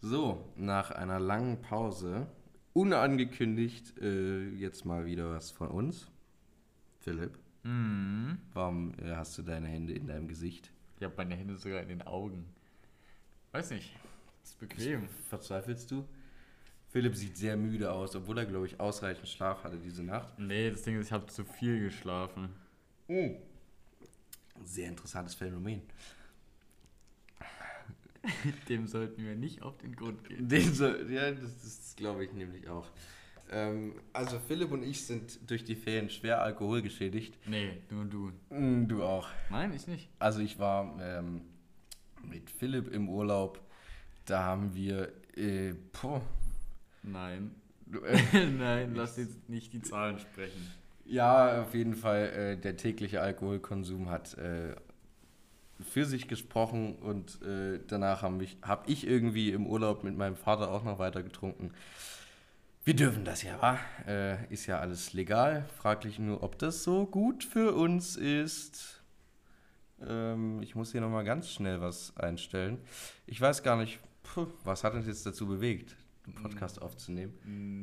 So, nach einer langen Pause, unangekündigt, äh, jetzt mal wieder was von uns. Philipp, Mhm. warum äh, hast du deine Hände in deinem Gesicht? Ich habe meine Hände sogar in den Augen. Weiß nicht. Ist bequem. Verzweifelst du? Philipp sieht sehr müde aus, obwohl er, glaube ich, ausreichend Schlaf hatte diese Nacht. Nee, das Ding ist, ich habe zu viel geschlafen. Sehr interessantes Phänomen. Dem sollten wir nicht auf den Grund gehen. Den so, ja, das, das glaube ich nämlich auch. Ähm, also Philipp und ich sind durch die Ferien schwer alkoholgeschädigt. Nee, nur du. Mm, Du auch. Nein, ich nicht. Also ich war ähm, mit Philipp im Urlaub. Da haben wir, äh, poh, Nein. du, äh, Nein, lass jetzt nicht die Zahlen sprechen. ja, auf jeden Fall, äh, der tägliche Alkoholkonsum hat äh, für sich gesprochen und äh, danach habe ich, hab ich irgendwie im Urlaub mit meinem Vater auch noch weiter getrunken. Wir dürfen das ja, wa? Äh, ist ja alles legal. Fraglich nur, ob das so gut für uns ist. Ähm, ich muss hier nochmal ganz schnell was einstellen. Ich weiß gar nicht, puh, was hat uns jetzt dazu bewegt, den Podcast aufzunehmen?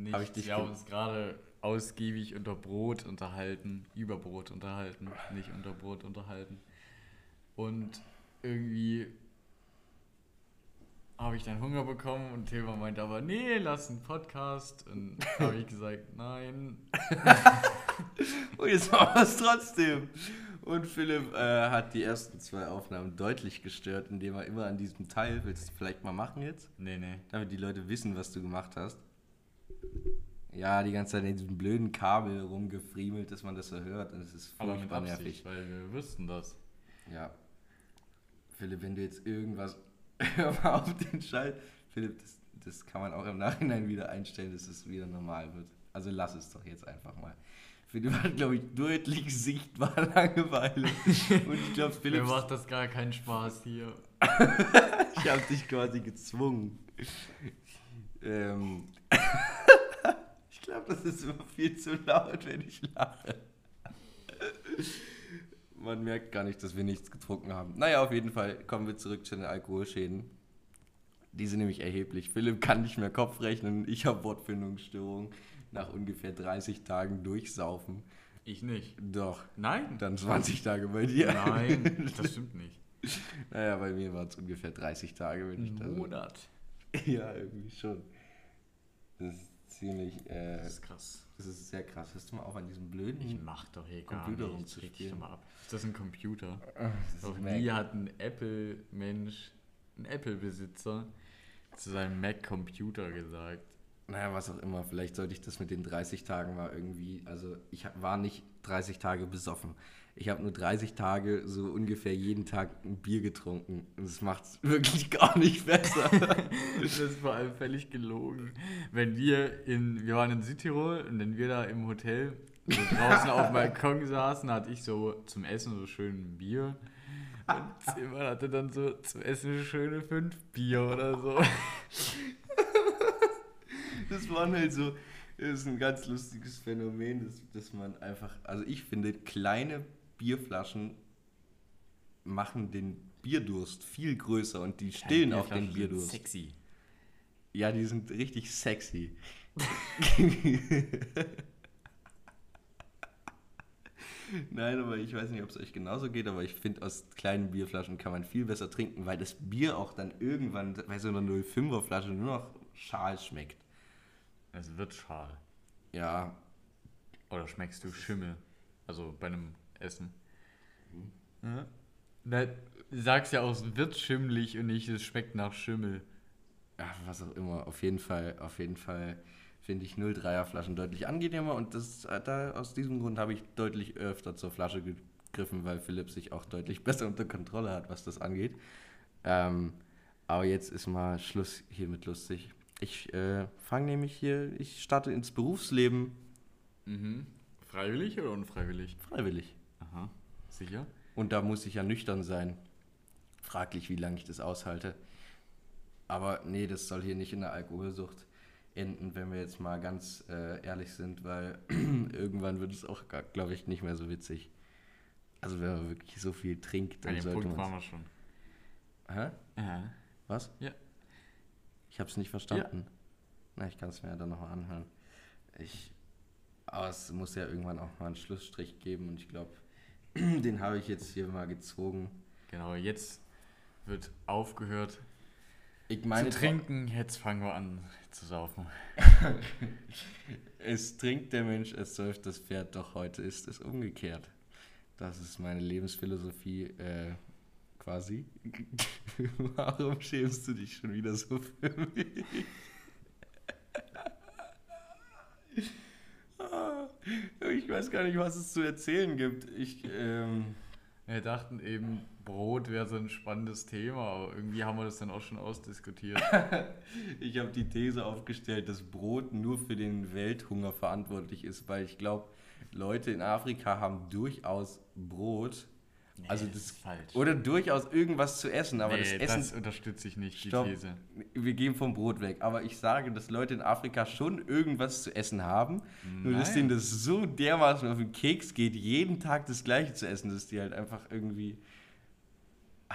Nicht, Hab ich dich wir haben uns gerade ausgiebig unter Brot unterhalten, über Brot unterhalten, nicht unter Brot unterhalten. Und irgendwie habe ich dann Hunger bekommen und Thema meinte aber, nee, lass einen Podcast. Und habe ich gesagt, nein. Und jetzt machen wir es trotzdem. Und Philipp äh, hat die ersten zwei Aufnahmen deutlich gestört, indem er immer an diesem Teil, willst du vielleicht mal machen jetzt? Nee, nee. Damit die Leute wissen, was du gemacht hast. Ja, die ganze Zeit in diesem blöden Kabel rumgefriemelt, dass man das so hört. Und es ist furchtbar Absicht, weil wir wüssten das. Ja. Philipp, wenn du jetzt irgendwas. Hör mal auf den Schall. Philipp, das, das kann man auch im Nachhinein wieder einstellen, dass es wieder normal wird. Also lass es doch jetzt einfach mal. Philipp hat, glaube ich, deutlich sichtbar Langeweile. Und ich glaube, Mir Philipp, macht das gar keinen Spaß hier. ich habe dich quasi gezwungen. Ähm. ich glaube, das ist immer viel zu laut, wenn ich lache. Man merkt gar nicht, dass wir nichts getrunken haben. Naja, auf jeden Fall kommen wir zurück zu den Alkoholschäden. Die sind nämlich erheblich. Philipp kann nicht mehr Kopf rechnen. Ich habe Wortfindungsstörung nach ungefähr 30 Tagen durchsaufen. Ich nicht. Doch, Nein. dann 20 Tage bei dir. Nein, das stimmt nicht. Naja, bei mir waren es ungefähr 30 Tage, wenn ich da Monat. Ja, irgendwie schon. Das ist ziemlich, äh, Das ist krass. das ist sehr krass. Hast du mal auch an diesem blöden Ich mach doch hier gar Computer nichts. Dich doch mal ab. Ist das ein Computer? Das Mac. nie hat ein Apple-Mensch, ein Apple-Besitzer zu seinem Mac-Computer gesagt. Naja, was auch immer. Vielleicht sollte ich das mit den 30 Tagen mal irgendwie. Also, ich war nicht 30 Tage besoffen. Ich habe nur 30 Tage so ungefähr jeden Tag ein Bier getrunken. Und das macht es wirklich gar nicht besser. Das ist vor allem völlig gelogen. Wenn wir in, wir waren in Südtirol und wenn wir da im Hotel so draußen auf dem Balkon saßen, hatte ich so zum Essen so schön ein Bier. Und Simon hatte dann so zum Essen schöne fünf Bier oder so. Das waren halt so, das ist ein ganz lustiges Phänomen, dass, dass man einfach, also ich finde, kleine Bierflaschen machen den Bierdurst viel größer und die stillen auch den Bierflaschen sind Bierdurst. Sexy. Ja, die sind richtig sexy. Nein, aber ich weiß nicht, ob es euch genauso geht, aber ich finde, aus kleinen Bierflaschen kann man viel besser trinken, weil das Bier auch dann irgendwann bei so einer 05er Flasche nur noch schal schmeckt. Es wird schal. Ja, Oder schmeckst du Schimmel? Also bei einem Essen. Na, du sagst ja auch, es wird schimmelig und nicht, es schmeckt nach Schimmel. Ja, was auch immer. Auf jeden Fall, auf jeden Fall finde ich 0,3er Flaschen deutlich angenehmer und das, äh, da, aus diesem Grund habe ich deutlich öfter zur Flasche gegriffen, weil Philipp sich auch deutlich besser unter Kontrolle hat, was das angeht. Ähm, aber jetzt ist mal Schluss hier mit lustig. Ich äh, fange nämlich hier, ich starte ins Berufsleben Mhm. Freiwillig oder unfreiwillig? freiwillig. Sicher? Und da muss ich ja nüchtern sein. Fraglich, wie lange ich das aushalte. Aber nee, das soll hier nicht in der Alkoholsucht enden, wenn wir jetzt mal ganz äh, ehrlich sind, weil irgendwann wird es auch, glaube ich, nicht mehr so witzig. Also wenn man wirklich so viel trinkt, An dann dem sollte Punkt waren wir schon. Hä? Ja. Was? Ja. Ich habe es nicht verstanden. Na, ich kann es mir ja dann nochmal anhören. Ich, aber es muss ja irgendwann auch mal einen Schlussstrich geben und ich glaube, den habe ich jetzt hier mal gezogen. Genau, jetzt wird aufgehört Ich meine, zu trinken. Jetzt fangen wir an zu saufen. es trinkt der Mensch, es säuft das Pferd, doch heute ist es umgekehrt. Das ist meine Lebensphilosophie äh, quasi. Warum schämst du dich schon wieder so für mich? Ah, ich weiß gar nicht, was es zu erzählen gibt. Ich, ähm, Wir dachten eben, Brot wäre so ein spannendes Thema, aber irgendwie haben wir das dann auch schon ausdiskutiert. ich habe die These aufgestellt, dass Brot nur für den Welthunger verantwortlich ist, weil ich glaube, Leute in Afrika haben durchaus Brot. Also Nee, das ist falsch. Oder durchaus irgendwas zu essen, aber nee, das das, Essen. unterstütze ich nicht, die Stopp. These. Wir gehen vom Brot weg. Aber ich sage, dass Leute in Afrika schon irgendwas zu essen haben. Nur dass Nein. denen das so dermaßen auf den Keks geht, jeden Tag das Gleiche zu essen, dass die halt einfach irgendwie.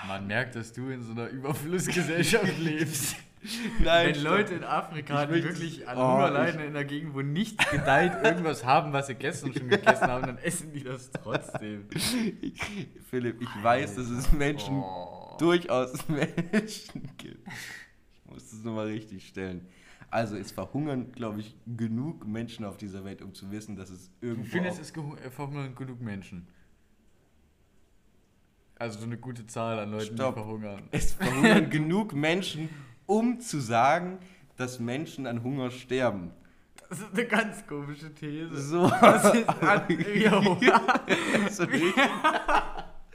Man merkt, dass du in so einer Überflussgesellschaft lebst. Nein, Wenn Leute in Afrika, Ich die wirklich an Oh, Hunger ich- leiden, in der Gegend, wo nichts gedeiht, irgendwas haben, was sie gestern schon gegessen haben, dann essen die das trotzdem. Philipp, ich weiß, dass es Menschen Oh. durchaus Menschen gibt. Ich muss das nochmal richtig stellen. Also es verhungern, glaube ich, genug Menschen auf dieser Welt, um zu wissen, dass es Du irgendwo findest, auch- es äh, verhungern genug Menschen. Also so eine gute Zahl an Leuten, Stopp. die verhungern. es verhungern genug Menschen, um zu sagen, dass Menschen an Hunger sterben. Das ist eine ganz komische These. So. Das ist an, jo. so, so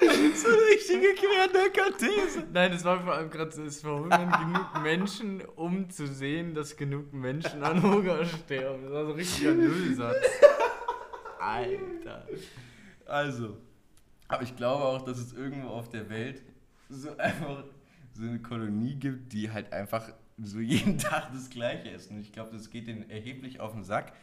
eine richtige Quernöcker-These. Nein, es war vor allem gerade so, es verhungern genug Menschen, um zu sehen, dass genug Menschen an Hunger sterben. Das war so ein richtiger Nullsatz. Alter. Also, aber ich glaube auch, dass es irgendwo auf der Welt so einfach so eine Kolonie gibt, die halt einfach so jeden Tag das Gleiche essen. Und ich glaube, das geht denen erheblich auf den Sack.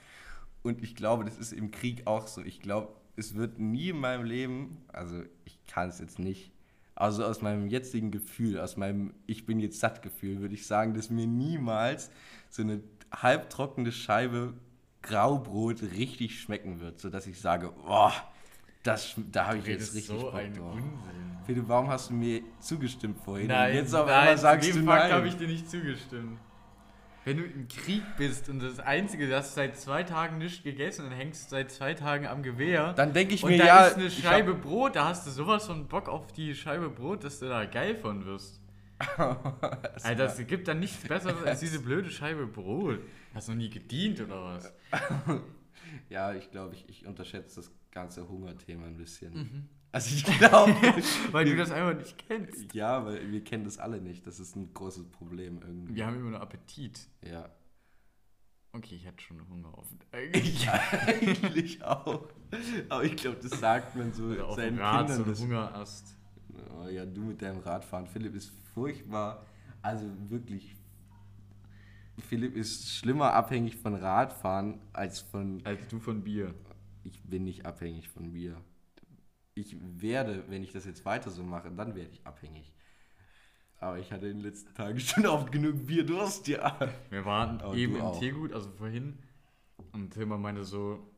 Und ich glaube, das ist im Krieg auch so. Ich glaube, es wird nie in meinem Leben, also ich kann es jetzt nicht, also aus meinem jetzigen Gefühl, aus meinem Ich bin jetzt satt Gefühl, würde ich sagen, dass mir niemals so eine halbtrockene Scheibe Graubrot richtig schmecken wird, sodass ich sage, boah, das, da habe ich jetzt richtig so Bock drauf. Unsinn. Philipp, warum hast du mir zugestimmt vorhin? Nein, Und jetzt auf nein, einmal sagst zu du dem Fakt nein. habe ich dir nicht zugestimmt. Wenn du im Krieg bist und das Einzige, du hast seit zwei Tagen nichts gegessen und hängst seit zwei Tagen am Gewehr. Dann denke ich und mir, da ja, ist eine ich hab- Scheibe Brot, da hast du sowas von Bock auf die Scheibe Brot, dass du da geil von wirst. Alter, es gibt dann nichts Besseres als diese blöde Scheibe Brot. Hast du noch nie gedient oder was? Ja, ich glaube, ich, ich unterschätze das ganze Hungerthema ein bisschen. Mhm. Also ich glaube, Weil du das einfach nicht kennst. ja, weil wir kennen das alle nicht. Das ist ein großes Problem irgendwie. Wir haben immer nur Appetit. Ja. Okay, ich hatte schon Hunger auf. Eigentlich. Ja, eigentlich auch. Aber ich glaube, das sagt man so auf seinen Rad so Kindern. einen Das, Hungerast. oh, ja, du mit deinem Radfahren. Philipp ist furchtbar. Also wirklich. Philipp ist schlimmer abhängig von Radfahren als von Als du von Bier. Ich bin nicht abhängig von Bier. Ich werde, wenn ich das jetzt weiter so mache, dann werde ich abhängig. Aber ich hatte in den letzten Tagen schon oft genug Bierdurst, ja. Wir waren Aber eben im. Teegut, also vorhin. Und Tilman meinte so,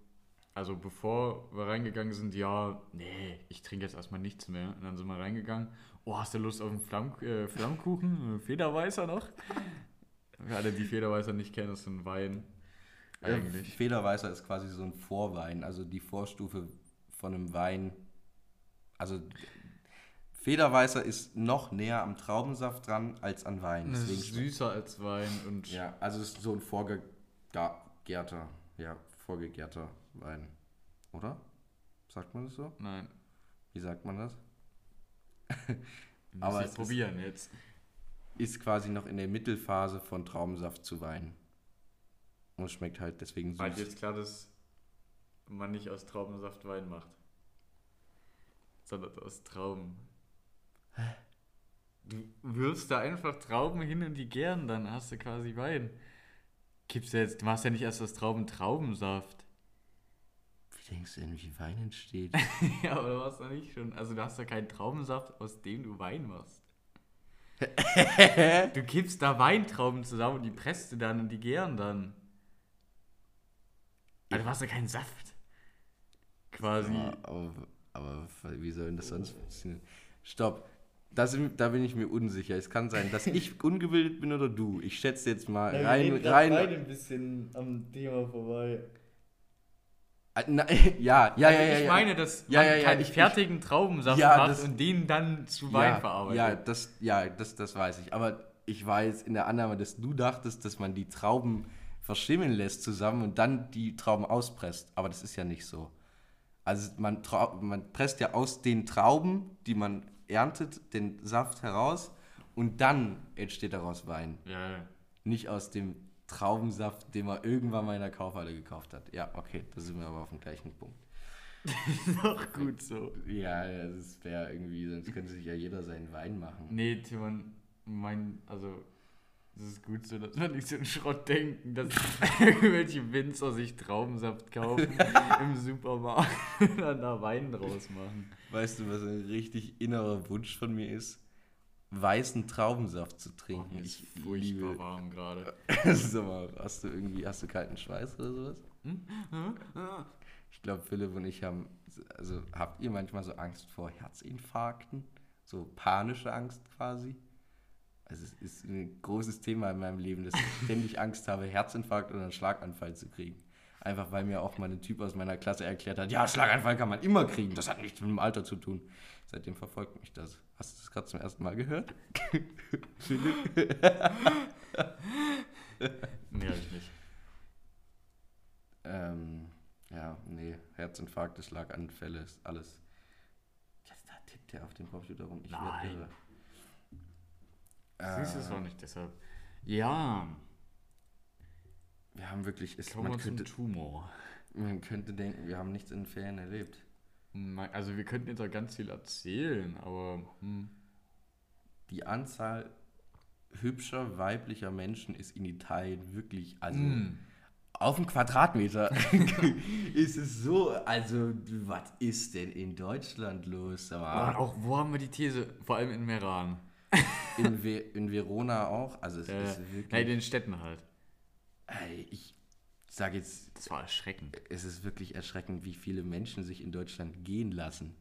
also bevor wir reingegangen sind, ja, nee, ich trinke jetzt erstmal nichts mehr. Und dann sind wir reingegangen. Oh, hast du Lust auf einen Flamm, äh, Flammkuchen? Federweißer noch? Für alle, die Federweißer nicht kennen, das ist ein Wein. Eigentlich. Federweißer ist quasi so ein Vorwein, also die Vorstufe von einem Wein. Also Federweißer ist noch näher am Traubensaft dran als an Wein. Das Deswegen ist süßer als Wein und Ja, also es ist so ein vorgegärter, ja, vorgegärter Wein. Oder? Sagt man das so? nein. Wie sagt man das? Aber ich es ist- probieren jetzt. ist quasi noch in der Mittelphase von Traubensaft zu Wein. Und schmeckt halt deswegen Weil süß. jetzt klar, dass man nicht aus Traubensaft Wein macht. Sondern aus Trauben. Du wirfst da einfach Trauben hin und die gären, dann hast du quasi Wein. Gibt's ja jetzt, du machst ja nicht erst aus Trauben Traubensaft. Wie denkst du denn, wie Wein entsteht? ja, aber du hast doch nicht schon. Also du hast ja keinen Traubensaft, aus dem du Wein machst. du kippst da Weintrauben zusammen und die presst du dann und die gären dann. Also du hast ja keinen Saft. Quasi. Ja, aber, aber wie soll denn das sonst funktionieren? Stopp. Das, da bin ich mir unsicher. Es kann sein, dass ich ungebildet bin oder du. Ich schätze jetzt mal Ja, rein. wir rein beide ein bisschen am Thema vorbei. Ah, na, ja, ja, ja, ja. Also ich ja. meine, dass Ja, man ja, ja, keinen ich- fertigen Traubensaft Ja, macht das- und den dann zu Wein ja, verarbeitet. Ja, das, ja das, das weiß ich. Aber ich war jetzt in der Annahme, dass du dachtest, dass man die Trauben verschimmeln lässt zusammen und dann die Trauben auspresst. Aber das ist ja nicht so. Also man, man presst ja aus den Trauben, die man erntet, den Saft heraus und dann entsteht daraus Wein. Ja, ja. Nicht aus dem Traubensaft, den man irgendwann mal in der Kaufhalle gekauft hat. Ja, okay, da sind wir aber auf dem gleichen Punkt. Doch gut so. Ja, ja, das wäre irgendwie, sonst könnte sich ja jeder seinen Wein machen. Nee, Timon, mein, also, das ist gut so, dass wir nicht so einen Schrott denken, dass irgendwelche Winzer sich Traubensaft kaufen im Supermarkt und dann da Wein draus machen. Weißt du, was ein richtig innerer Wunsch von mir ist? Weißen Traubensaft zu Oh, trinken. mir ist ich furchtbar liebe. warm gerade. Sag mal, hast du irgendwie, hast du kalten Schweiß oder sowas? Ich glaube, Philipp und ich haben, also habt ihr manchmal so Angst vor Herzinfarkten? So panische Angst quasi? Also es ist ein großes Thema in meinem Leben, dass ich ständig Angst habe, Herzinfarkt oder einen Schlaganfall zu kriegen. Einfach weil mir auch mal ein Typ aus meiner Klasse erklärt hat, ja, Schlaganfall kann man immer kriegen, das hat nichts mit dem Alter zu tun. Seitdem verfolgt mich das. Hast du das gerade zum ersten Mal gehört? Philipp? Nee, hab ich nicht. Ähm, ja, nee, Herzinfarkte, Schlaganfälle ist alles. Jetzt da tippt er auf dem Computer rum. Ich Nein. irre. Siehst du es Äh, auch nicht deshalb? Ja, Wir haben wirklich, es, man, könnte, Tumor. man könnte denken, wir haben nichts in den Ferien erlebt. Also wir könnten jetzt auch ganz viel erzählen, aber hm, Die Anzahl hübscher weiblicher Menschen ist in Italien wirklich, also Mm. auf dem Quadratmeter ist es so, also was ist denn in Deutschland los? Aber auch, wo haben wir die These? Vor allem in Meran. in, Ve in Verona auch, also es Äh, ist wirklich... nein, in den Städten halt. Ich sage jetzt, Das war erschreckend. es ist wirklich erschreckend, wie viele Menschen sich in Deutschland gehen lassen.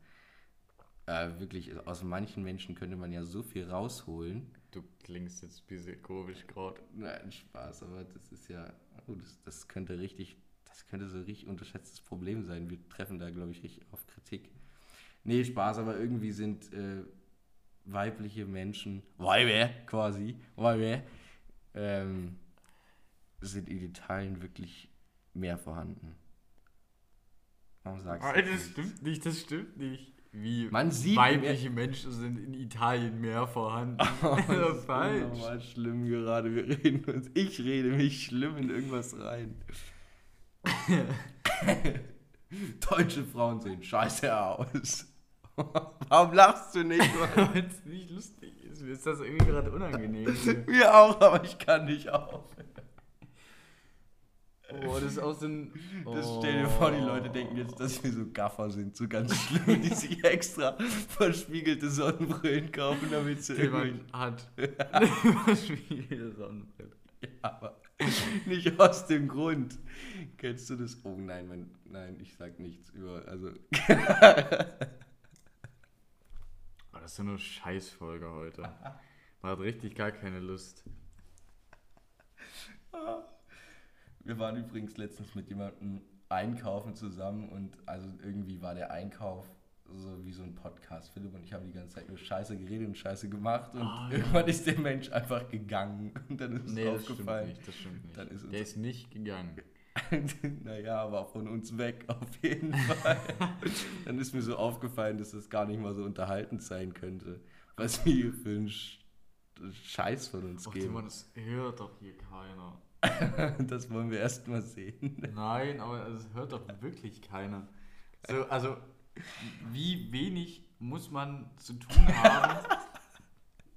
Äh, wirklich, aus manchen Menschen könnte man ja so viel rausholen. Du klingst jetzt ein bisschen komisch gerade. Nein, Spaß, aber das ist ja, oh, das, das könnte richtig, das könnte so ein richtig unterschätztes Problem sein. Wir treffen da, glaube ich, richtig auf Kritik. Nee, Spaß, aber irgendwie sind äh, weibliche Menschen, Weiber quasi, Weiber, ähm, sind in Italien wirklich mehr vorhanden. Warum sagst du das das stimmt nicht, das stimmt nicht. Wie Man sieht weibliche Menschen sind in Italien mehr vorhanden. Oh, das ist falsch. unnormal schlimm gerade. Wir reden uns. Ich rede mich schlimm in irgendwas rein. Deutsche Frauen sehen scheiße aus. Warum lachst du nicht? Weil es nicht lustig ist. Mir ist das irgendwie gerade unangenehm. Mir auch, aber ich kann nicht auf. Oh, das ist auch so ein. Das oh. stell dir vor, die Leute denken jetzt, dass wir so Gaffer sind, so ganz schlimm, die sich extra verspiegelte Sonnenbrillen kaufen, damit sie irgendwie. Jemand hat verschwiegene Sonnenbrille. Ja, aber nicht aus dem Grund. Kennst du das? Oh nein, mein, nein, ich sag nichts über. Also, Oh, das ist so eine Scheißfolge heute. Man hat richtig gar keine Lust. wir waren übrigens letztens mit jemandem einkaufen zusammen und also irgendwie war der Einkauf so wie so ein Podcast. Philipp und ich haben die ganze Zeit nur Scheiße geredet und Scheiße gemacht und ja. irgendwann ist der Mensch einfach gegangen und dann ist Nee, das stimmt aufgefallen. nicht. Das stimmt nicht. Dann ist Der ist nicht gegangen. naja, aber von uns weg, auf jeden Fall. Dann ist mir so aufgefallen, dass das gar nicht mal so unterhaltend sein könnte, was wir hier für einen Sch Scheiß von uns Och, geben. Timon, das hört doch hier keiner. Das wollen wir erst mal sehen. Nein, aber es hört doch wirklich keiner. So, also, wie wenig muss man zu tun haben,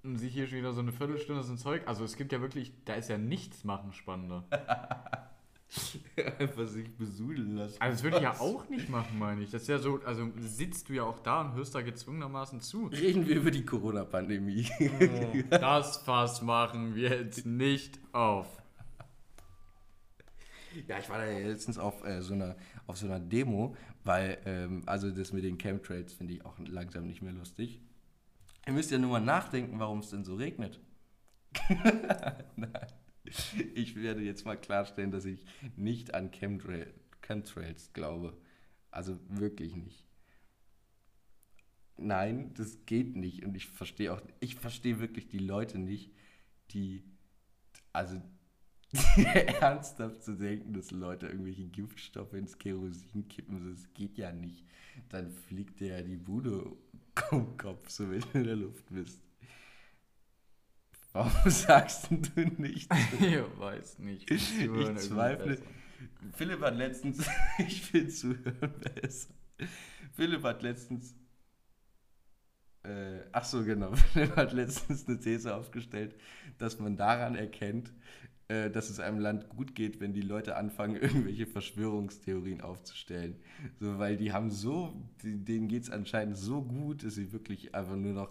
um sich hier schon wieder so eine Viertelstunde so ein Zeug. Also, es gibt ja wirklich, da ist ja nichts machen spannender. Einfach sich besudeln lassen. Also das würde ich ja auch nicht machen, meine ich. Das ist ja so, also sitzt du ja auch da und hörst da gezwungenermaßen zu. Reden wir über die Corona-Pandemie. Das Fass machen wir jetzt nicht auf. Ja, ich war da ja letztens auf, äh, so, einer, auf so einer Demo, weil, ähm, also das mit den Chemtrails finde ich auch langsam nicht mehr lustig. Ihr müsst ja nur mal nachdenken, warum es denn so regnet. Nein. Ich werde jetzt mal klarstellen, dass ich nicht an Chemtrail, Chemtrails glaube. Also wirklich nicht. Nein, das geht nicht. Und ich verstehe auch, ich verstehe wirklich die Leute nicht, die, also ernsthaft zu denken, dass Leute irgendwelche Giftstoffe ins Kerosin kippen, das geht ja nicht. Dann fliegt dir ja die Bude um Kopf, so wenn du in der Luft bist. Warum sagst du nicht? Ich weiß nicht. Ich zweifle. Philipp hat letztens, ich will zuhören besser. Philipp hat letztens, äh, ach so genau, Philipp hat letztens eine These aufgestellt, dass man daran erkennt, äh, dass es einem Land gut geht, wenn die Leute anfangen, irgendwelche Verschwörungstheorien aufzustellen. So, weil die haben so, denen geht es anscheinend so gut, dass sie wirklich einfach nur noch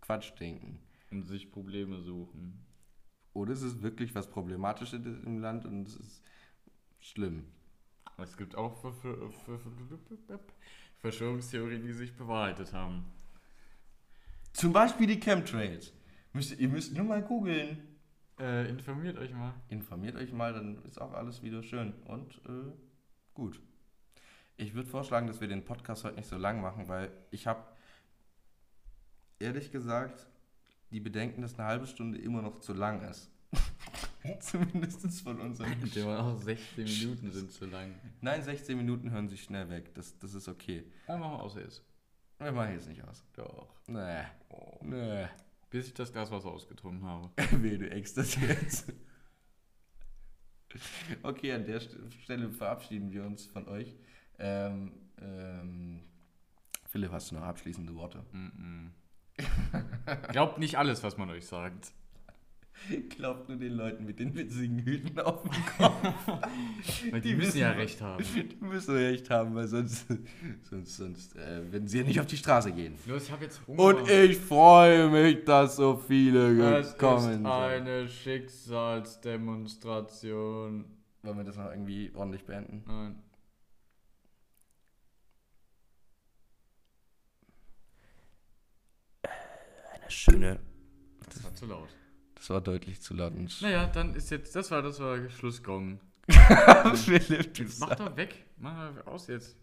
Quatsch denken. Und sich Probleme suchen. Oder es ist wirklich was Problematisches im Land und es ist schlimm. Es gibt auch Ver- Ver- Ver- Ver- Verschwörungstheorien, die sich bewahrheitet haben. Zum Beispiel die Chemtrails. Müsst, ihr müsst nur mal googeln. Äh, informiert euch mal. Informiert euch mal, dann ist auch alles wieder schön und äh, gut. Ich würde vorschlagen, dass wir den Podcast heute nicht so lang machen, weil ich habe ehrlich gesagt die Bedenken, dass eine halbe Stunde immer noch zu lang ist. Zumindest von unserem. Der war auch 16 Minuten sind zu lang. Nein, 16 Minuten hören sich schnell weg. Das, das ist okay. Dann machen wir aus jetzt. Wir machen jetzt nicht aus. Doch. Nee. Nee. Bis ich das Glas Wasser ausgetrunken habe. Weh, du eckst das jetzt. Okay, an der St- Stelle verabschieden wir uns von euch. Ähm, ähm, Philipp, hast du noch abschließende Worte? Mm -mm. Glaubt nicht alles, was man euch sagt. Glaubt nur den Leuten mit den witzigen Hüten auf dem Kopf. Die, Die müssen ja recht haben. Die müssen recht haben, weil sonst, sonst, sonst äh, werden sie ja nicht auf die Straße gehen. Los, ich habe jetzt Hunger. Und ich freue mich, dass so viele gekommen ist sind. eine Schicksalsdemonstration. Wollen wir das noch irgendwie ordentlich beenden? Nein. Schöne. Das war zu laut. Das war deutlich zu laut. Naja, dann ist jetzt, das war, das war Schlussgong. Philipp, Jetzt mach doch weg. Mach doch aus jetzt.